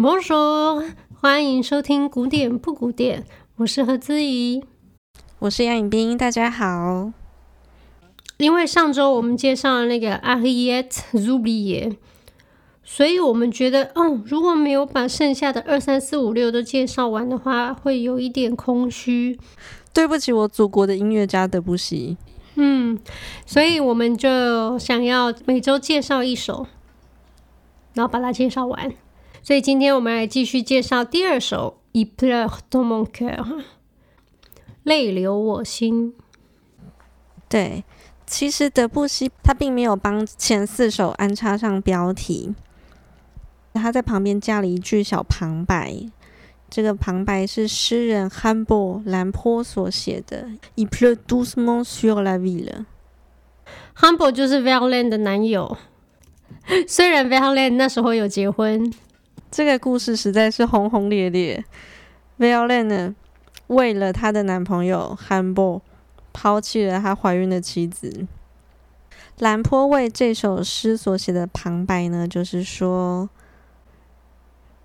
Bonjour，欢迎收听古典不古典，我是何姿怡，我是杨颖冰，大家好。因为上周我们介绍了那个 Harriet Zublier，所以我们觉得，嗯，如果没有把剩下的二三四五六都介绍完的话，会有一点空虚。对不起，我祖国的音乐家德布西。嗯，所以我们就想要每周介绍一首，然后把它介绍完。所以今天我们来继续介绍第二首《Il pleut dans mon cœur》，泪流我心。对，其实德布西他并没有帮前四首安插上标题，他在旁边加了一句小旁白。这个旁白是诗人汉博兰坡所写的。Il pleut doucement sur la ville。汉博就是 Verlaine 的男友，虽然 Verlaine 那时候有结婚。这个故事实在是轰轰烈烈。Verlaine 为了她的男朋友汉博，抛弃了她怀孕的妻子。兰坡为这首诗所写的旁白呢，就是说，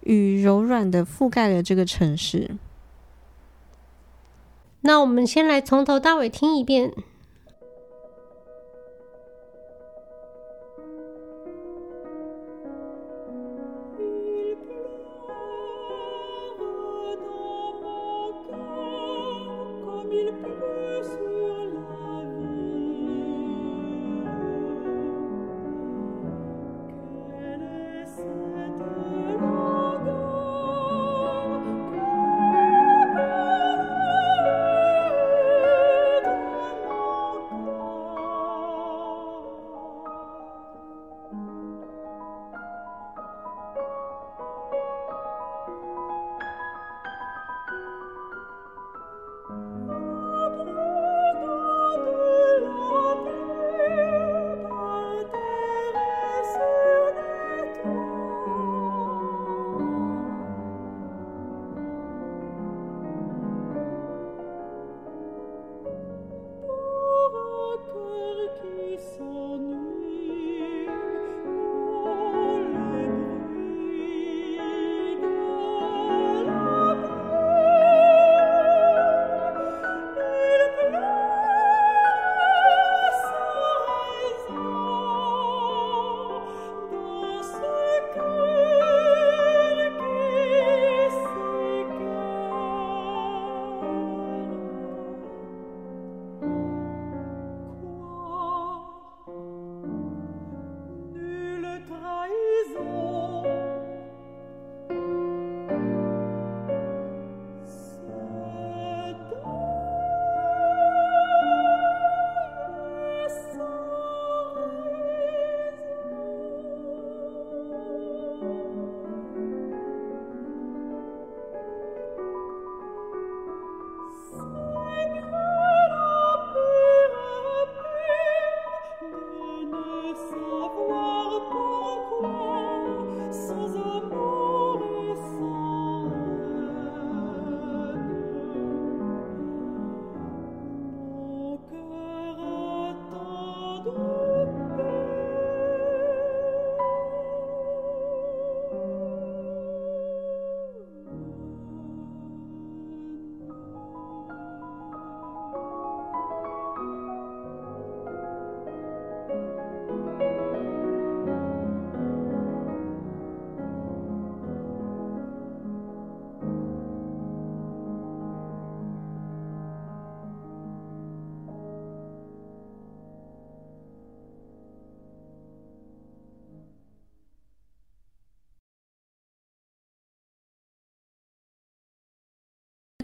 雨柔软的覆盖了这个城市。那我们先来从头到尾听一遍。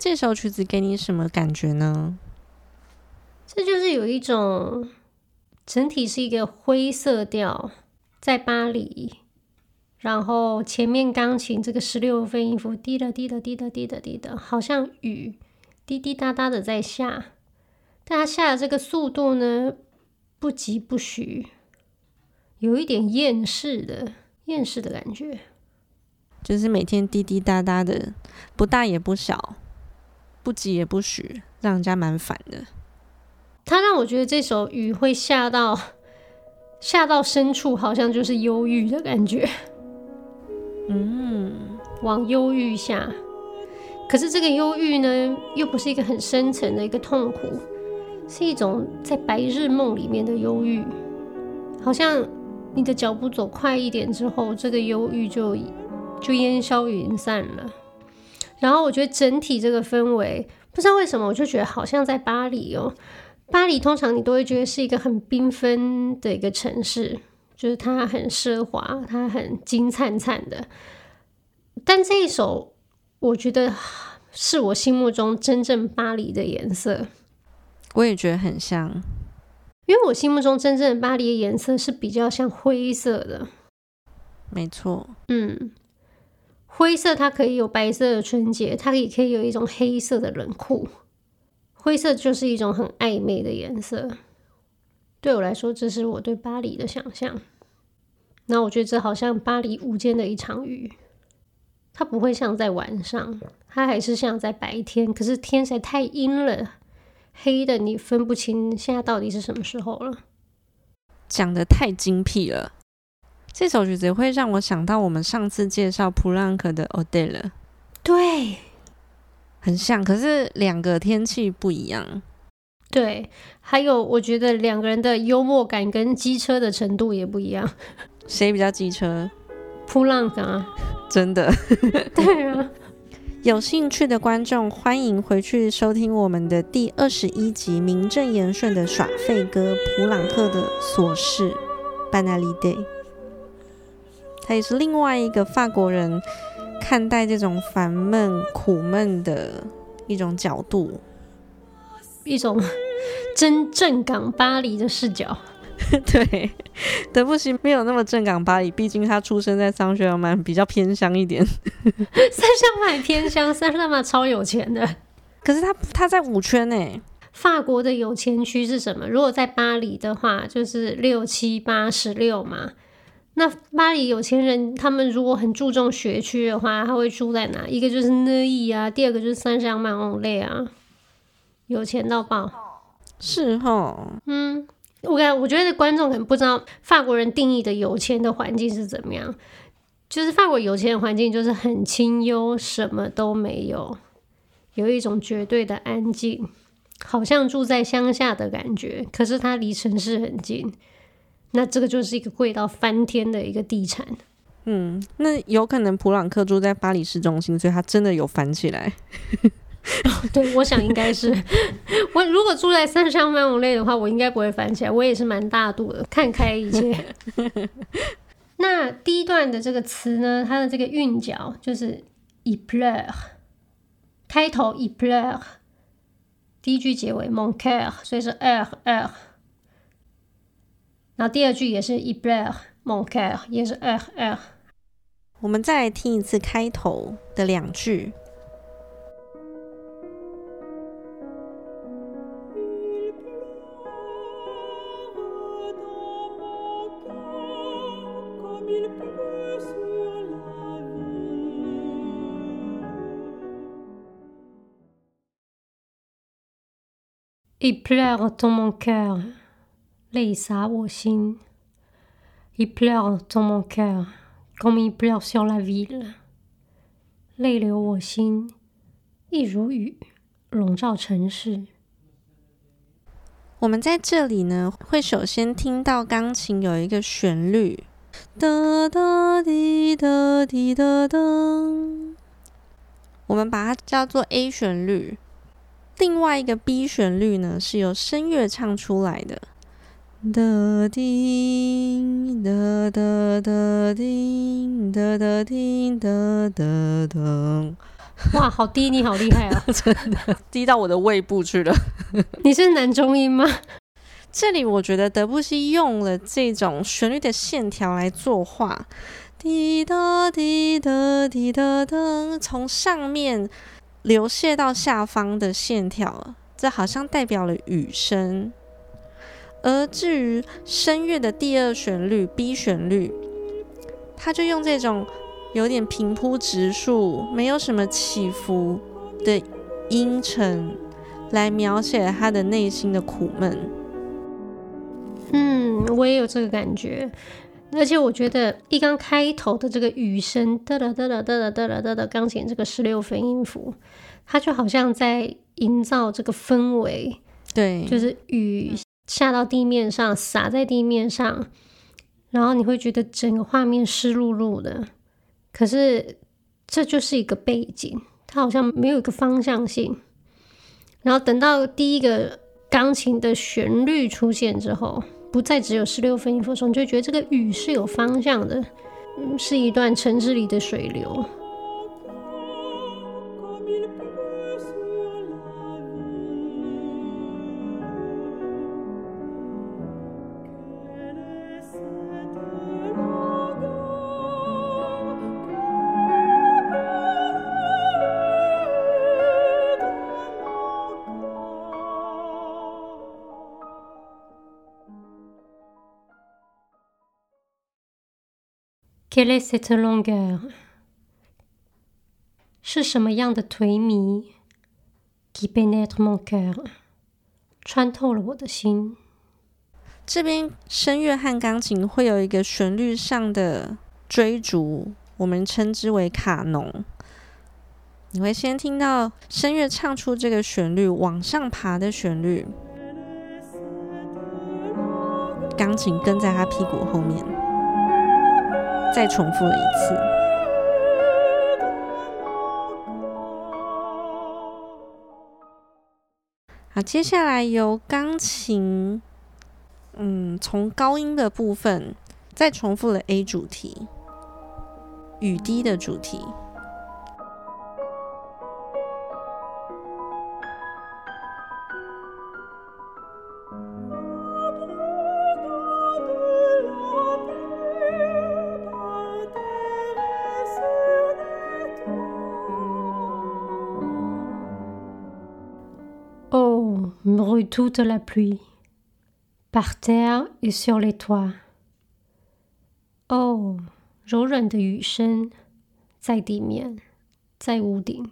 这首曲子给你什么感觉呢？这就是有一种整体是一个灰色调，在巴黎，然后前面钢琴这个十六分音符滴答滴答滴答滴答滴答，好像雨滴滴答答的在下，但它下的这个速度呢，不疾不徐，有一点厌世的厌世的感觉，就是每天滴滴答答的，不大也不小。不急也不许，让人家蛮烦的。他让我觉得这首雨会下到下到深处，好像就是忧郁的感觉。嗯，往忧郁下。可是这个忧郁呢，又不是一个很深层的一个痛苦，是一种在白日梦里面的忧郁，好像你的脚步走快一点之后，这个忧郁就就烟消云散了。然后我觉得整体这个氛围，不知道为什么，我就觉得好像在巴黎哦。巴黎通常你都会觉得是一个很缤纷的一个城市，就是它很奢华，它很金灿灿的。但这一首。我觉得是我心目中真正巴黎的颜色，我也觉得很像，因为我心目中真正的巴黎的颜色是比较像灰色的，没错，嗯，灰色它可以有白色的纯洁，它也可以有一种黑色的冷酷，灰色就是一种很暧昧的颜色，对我来说，这是我对巴黎的想象。那我觉得这好像巴黎无间的一场雨。它不会像在晚上，它还是像在白天。可是天实在太阴了，黑的你分不清现在到底是什么时候了。讲的太精辟了，这首曲子会让我想到我们上次介绍普朗克的《Odele》。对，很像，可是两个天气不一样。对，还有我觉得两个人的幽默感跟机车的程度也不一样。谁比较机车？普朗克啊。真的，对啊，有兴趣的观众欢迎回去收听我们的第二十一集，名正言顺的耍废歌普朗克的琐事，Banalité。他也是另外一个法国人看待这种烦闷、苦闷的一种角度，一种真正港巴黎的视角。对，德布西没有那么正港巴黎，毕竟他出生在桑雪尔曼，比较偏乡一点。桑雪尔曼偏乡，桑雪尔曼超有钱的。可是他他在五圈呢。法国的有钱区是什么？如果在巴黎的话，就是六七八十六嘛。那巴黎有钱人，他们如果很注重学区的话，他会住在哪？一个就是内伊啊，第二个就是桑雪尔曼翁类啊，有钱到爆。是齁，嗯。我感我觉得观众可能不知道法国人定义的有钱的环境是怎么样，就是法国有钱的环境就是很清幽，什么都没有，有一种绝对的安静，好像住在乡下的感觉。可是它离城市很近，那这个就是一个贵到翻天的一个地产。嗯，那有可能普朗克住在巴黎市中心，所以他真的有翻起来。对，我想应该是 我如果住在三山万五类的话，我应该不会翻起来。我也是蛮大度的，看开一切。那第一段的这个词呢，它的这个韵脚就是 il pleut，开头 il pleut，第一句结尾 mon cœur，所以是 er er。然后第二句也是 il pleut mon cœur，也是 er er。我们再来听一次开头的两句。Il pleut dans mon cœur，泪洒我心。Il pleut dans mon cœur，comme il pleut sur la ville，泪流我心，一如雨笼罩城市。我们在这里呢，会首先听到钢琴有一个旋律，哒哒滴哒滴哒哒，我们把它叫做 A 旋律。另外一个 B 旋律呢，是由声乐唱出来的，哒叮哒哒哒叮哒哒叮哒哒哒。哇，好低，你好厉害啊！真的低到我的胃部去了。你是男中音吗？这里我觉得德布西用了这种旋律的线条来作画，滴答滴答滴答哒，从上面。流泻到下方的线条，这好像代表了雨声。而至于声乐的第二旋律 B 旋律，他就用这种有点平铺直述、没有什么起伏的阴沉，来描写他的内心的苦闷。嗯，我也有这个感觉。而且我觉得一刚开头的这个雨声，哒哒哒哒哒哒哒哒哒，钢琴这个十六分音符，它就好像在营造这个氛围。对，就是雨下到地面上，洒在地面上，然后你会觉得整个画面湿漉漉的。可是这就是一个背景，它好像没有一个方向性。然后等到第一个钢琴的旋律出现之后，不再只有十六分音符的时候，你就觉得这个雨是有方向的，是一段城市里的水流。Quelle est cette longueur？是什么样的颓靡？Qui pénètre mon cœur？穿透了我的心。这边声乐和钢琴会有一个旋律上的追逐，我们称之为卡农。你会先听到声乐唱出这个旋律往上爬的旋律，钢琴跟在他屁股后面。再重复了一次。好，接下来由钢琴，嗯，从高音的部分再重复了 A 主题，雨滴的主题。Toute la pluie, par terre et sur les toits。哦，柔软的雨声在地面，在屋顶。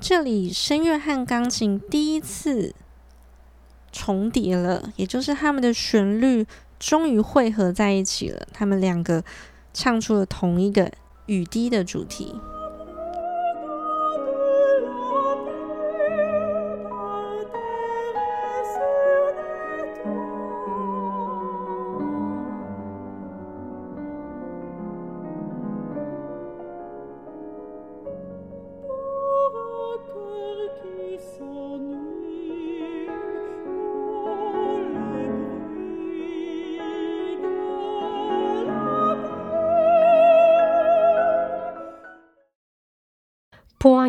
这里声乐和钢琴第一次重叠了，也就是他们的旋律终于汇合在一起了。他们两个唱出了同一个雨滴的主题。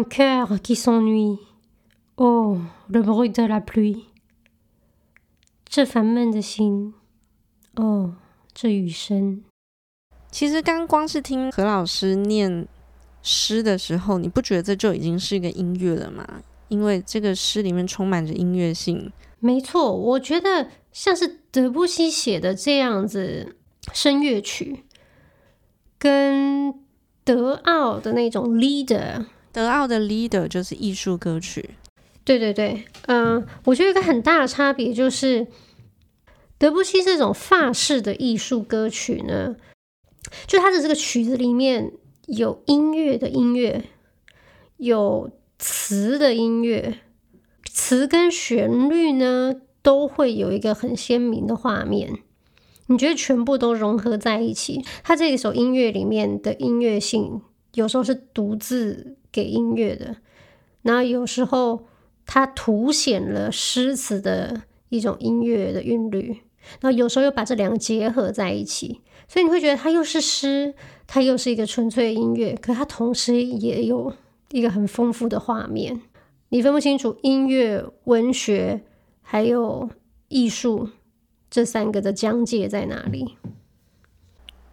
Cœur qui s'ennuie, oh, le bruit de la pluie。这烦闷的心，哦，这雨声。其实刚光是听何老师念诗的时候，你不觉得这就已经是一个音乐了吗？因为这个诗里面充满着音乐性。没错，我觉得像是德布西写的这样子声乐曲，跟德奥的那种 Lieder。德奥的 leader 就是艺术歌曲，对对对，嗯、我觉得一个很大的差别就是，德布西这种法式的艺术歌曲呢，就它的这个曲子里面有音乐的音乐，有词的音乐，词跟旋律呢都会有一个很鲜明的画面，你觉得全部都融合在一起，它这一首音乐里面的音乐性有时候是独自。给音乐的，然后有时候它凸显了诗词的一种音乐的韵律，然后有时候又把这两个结合在一起，所以你会觉得它又是诗，它又是一个纯粹的音乐，可它同时也有一个很丰富的画面，你分不清楚音乐、文学还有艺术这三个的疆界在哪里。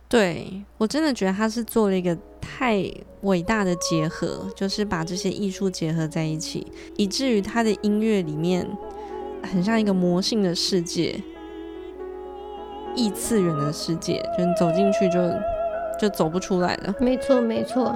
对，我真的觉得他是做了一个太伟大的结合，就是把这些艺术结合在一起，以至于他的音乐里面很像一个魔性的世界，异次元的世界，就你走进去就就走不出来了。没错，没错。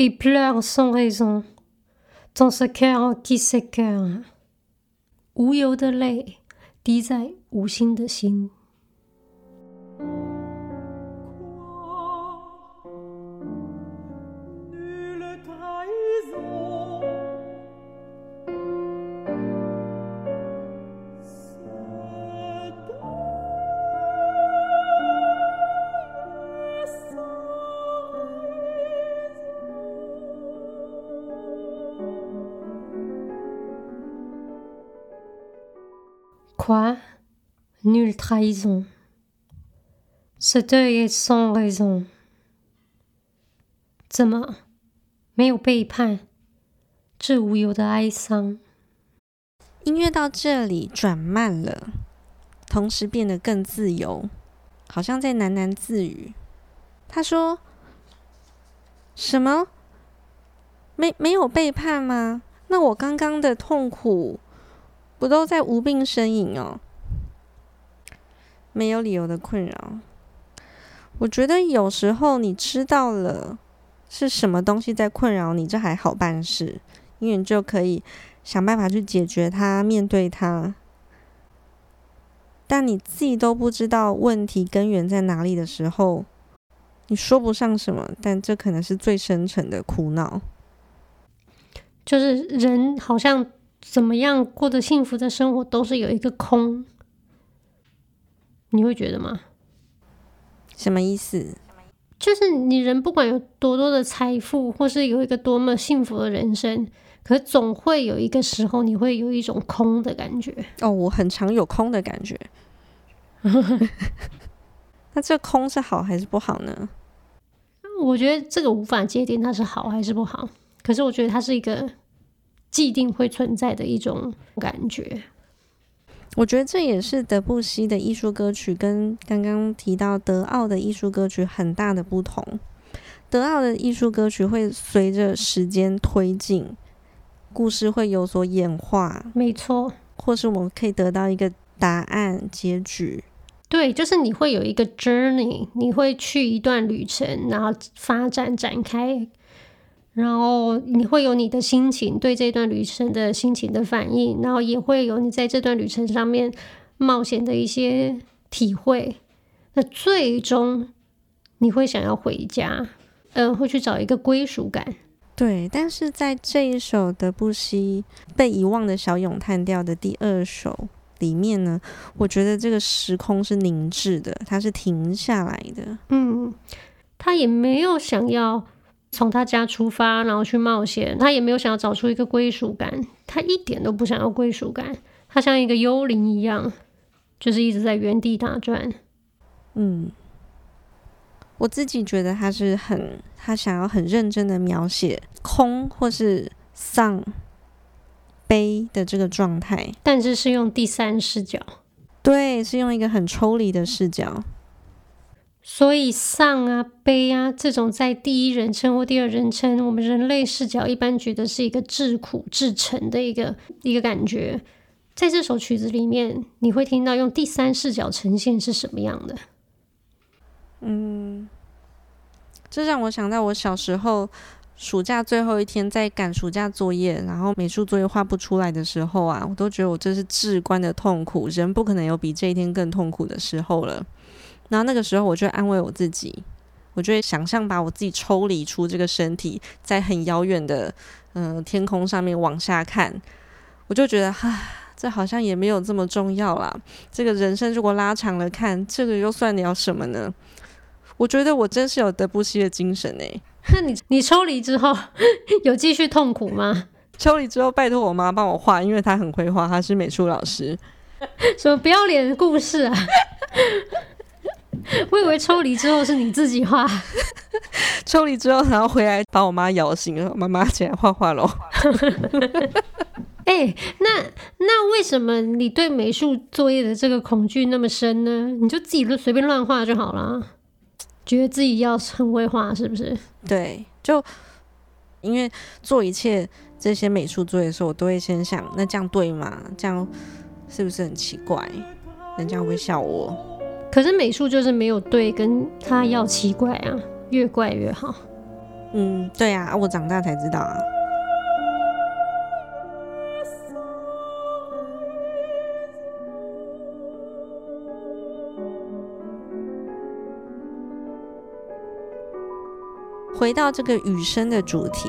Il pleure sans raison dans ce cœur qui s'écoeure。无由的泪滴在无心 trahison. Ce deuil est sans raison. 怎么没有背叛？这无由的哀伤。音乐到这里转慢了，同时变得更自由，好像在喃喃自语。他说：“什么？没没有背叛吗？那我刚刚的痛苦？”不都在无病呻吟哦，没有理由的困扰。我觉得有时候你知道了是什么东西在困扰你，这还好办事，因为你就可以想办法去解决它，面对它。但你自己都不知道问题根源在哪里的时候，你说不上什么，但这可能是最深沉的苦恼。就是人好像。怎么样过得幸福的生活，都是有一个空，你会觉得吗？什么意思？就是你人不管有多多的财富，或是有一个多么幸福的人生，可总会有一个时候，你会有一种空的感觉。哦，我很常有空的感觉。那这空是好还是不好呢？我觉得这个无法界定它是好还是不好，可是我觉得它是一个。既定会存在的一种感觉，我觉得这也是德布西的艺术歌曲跟刚刚提到德奥的艺术歌曲很大的不同。德奥的艺术歌曲会随着时间推进，故事会有所演化，没错，或是我们可以得到一个答案结局。对，就是你会有一个 journey，你会去一段旅程，然后发展展开。然后你会有你的心情，对这段旅程的心情的反应，然后也会有你在这段旅程上面冒险的一些体会。那最终你会想要回家，嗯、呃，会去找一个归属感。对，但是在这一首德布西被遗忘的小咏叹调的第二首里面呢，我觉得这个时空是凝滞的，它是停下来的。嗯，他也没有想要。从他家出发，然后去冒险。他也没有想要找出一个归属感，他一点都不想要归属感。他像一个幽灵一样，就是一直在原地打转。嗯，我自己觉得他是很，他想要很认真的描写空或是丧、悲的这个状态，但是是用第三视角。对，是用一个很抽离的视角。所以丧啊、悲啊这种在第一人称或第二人称，我们人类视角一般觉得是一个至苦至沉的一个一个感觉。在这首曲子里面，你会听到用第三视角呈现是什么样的？嗯，这让我想到我小时候暑假最后一天在赶暑假作业，然后美术作业画不出来的时候啊，我都觉得我这是至关的痛苦，人不可能有比这一天更痛苦的时候了。然后那个时候，我就安慰我自己，我就会想象把我自己抽离出这个身体，在很遥远的嗯、呃、天空上面往下看，我就觉得哈，这好像也没有这么重要啦。这个人生如果拉长了看，这个又算了什么呢？我觉得我真是有德不西的精神诶、欸。那你你抽离之后 有继续痛苦吗？抽离之后，拜托我妈帮我画，因为她很会画，她是美术老师。什么不要脸的故事啊！我以为抽离之后是你自己画，抽离之后然后回来把我妈摇醒了，妈妈起来画画喽。哎、欸，那那为什么你对美术作业的这个恐惧那么深呢？你就自己随便乱画就好了，觉得自己要很会画是不是？对，就因为做一切这些美术作业的时候，我都会先想，那这样对吗？这样是不是很奇怪？人家会笑我？可是美术就是没有对，跟他要奇怪啊，越怪越好。嗯，对啊，我长大才知道啊。回到这个雨声的主题。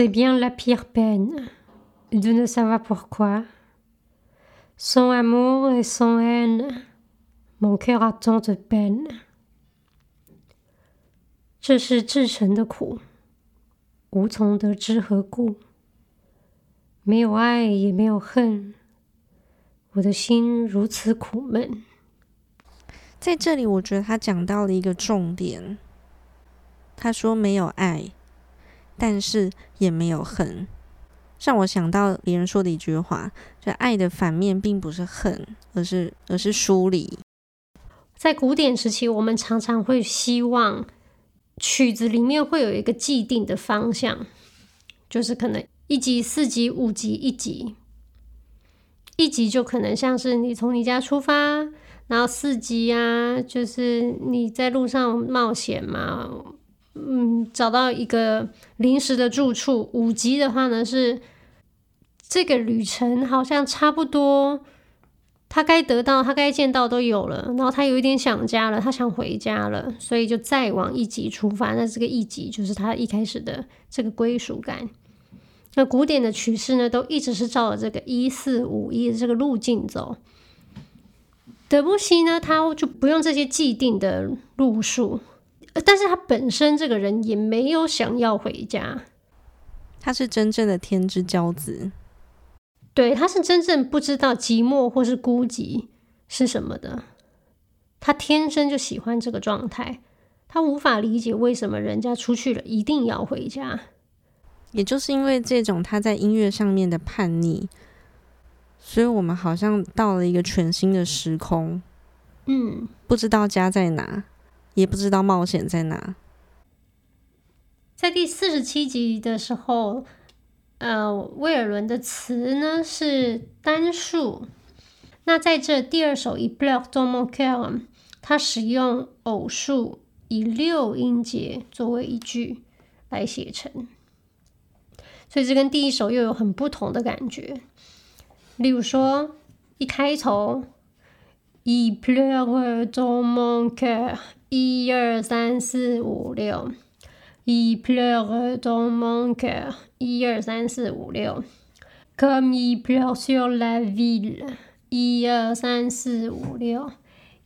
C'est bien la pire peine de ne savoir pourquoi. Sans amour et sans haine, mon cœur a tant de peine。这是至诚的苦，无从得知何故。没有爱也没有恨，我的心如此苦闷。在这里，我觉得他讲到了一个重点。他说没有爱。但是也没有恨，让我想到别人说的一句话：，就爱的反面并不是恨，而是而是疏离。在古典时期，我们常常会希望曲子里面会有一个既定的方向，就是可能一级、四级、五级、一级，一级就可能像是你从你家出发，然后四级啊，就是你在路上冒险嘛。嗯，找到一个临时的住处。五级的话呢，是这个旅程好像差不多，他该得到、他该见到都有了，然后他有一点想家了，他想回家了，所以就再往一级出发。那这个一级就是他一开始的这个归属感。那古典的曲式呢，都一直是照着这个一四五一的这个路径走。德布西呢，他就不用这些既定的路数。但是他本身这个人也没有想要回家，他是真正的天之骄子，对，他是真正不知道寂寞或是孤寂是什么的，他天生就喜欢这个状态，他无法理解为什么人家出去了一定要回家，也就是因为这种他在音乐上面的叛逆，所以我们好像到了一个全新的时空，嗯，不知道家在哪。也不知道冒险在哪。在第四十七集的时候，呃，威尔伦的词呢是单数。那在这第二首《Il pleut dans mon cœur》，它使用偶数，以六音节作为一句来写成，所以这跟第一首又有很不同的感觉。例如说，一开头。Il pleut dans mon cœur，一二三四五六。Il pleut dans mon cœur，一二三四五六。Comme il pleut sur la ville，一二三四五六。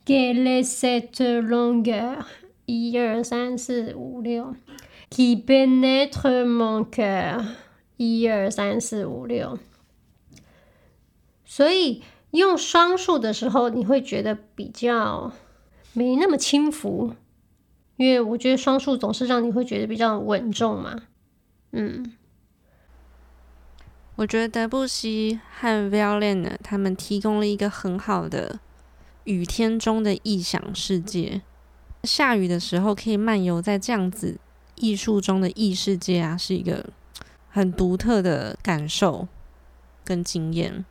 Quelle est cette longueur，一二三四五六。Qui pénètre mon cœur，一二三四五六。所以。用双数的时候，你会觉得比较没那么轻浮，因为我觉得双数总是让你会觉得比较稳重嘛。嗯，我觉得德布西和 Violin 他们提供了一个很好的雨天中的异想世界，下雨的时候可以漫游在这样子艺术中的异世界啊，是一个很独特的感受跟经验。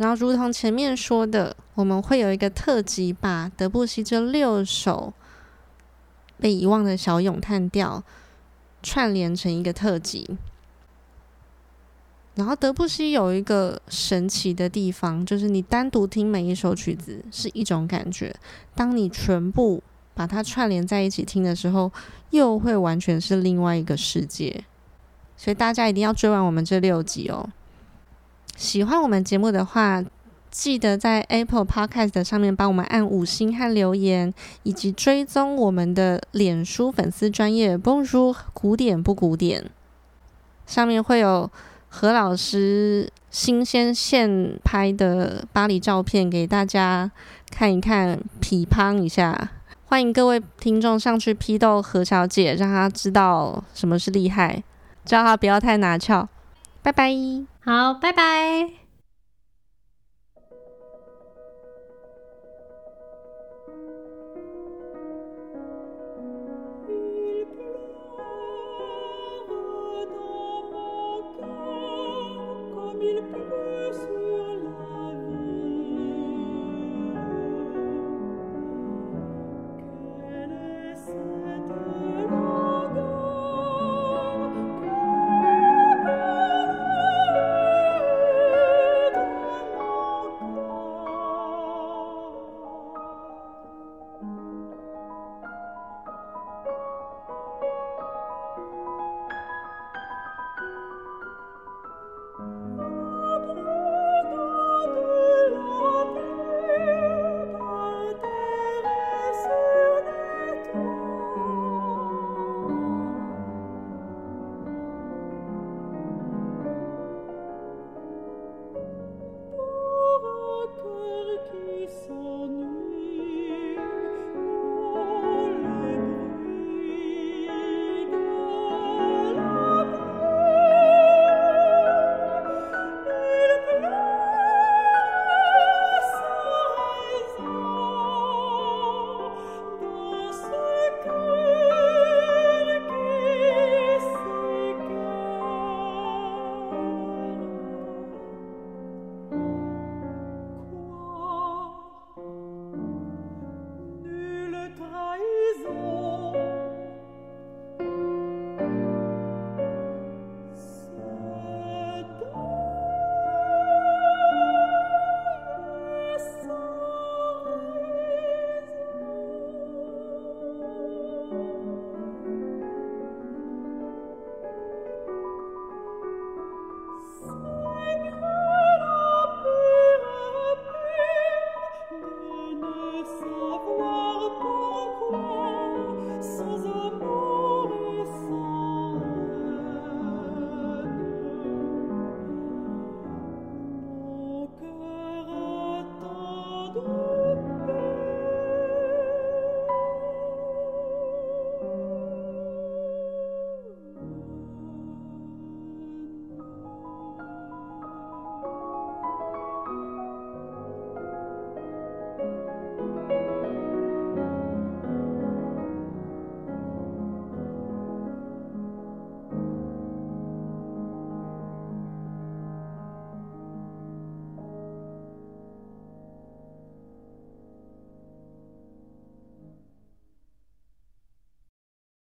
然后，如同前面说的，我们会有一个特辑，把德布西这六首被遗忘的小咏叹调串联成一个特辑。然后，德布西有一个神奇的地方，就是你单独听每一首曲子是一种感觉，当你全部把它串联在一起听的时候，又会完全是另外一个世界。所以，大家一定要追完我们这六集哦。喜欢我们节目的话，记得在 Apple Podcast 上面帮我们按五星和留言，以及追踪我们的脸书粉丝专页 Bonjour 古典不古典，上面会有何老师新鲜现拍的巴黎照片给大家看一看，批判一下。欢迎各位听众上去批斗何小姐，让她知道什么是厉害，叫她不要太拿翘。拜拜，好，拜拜。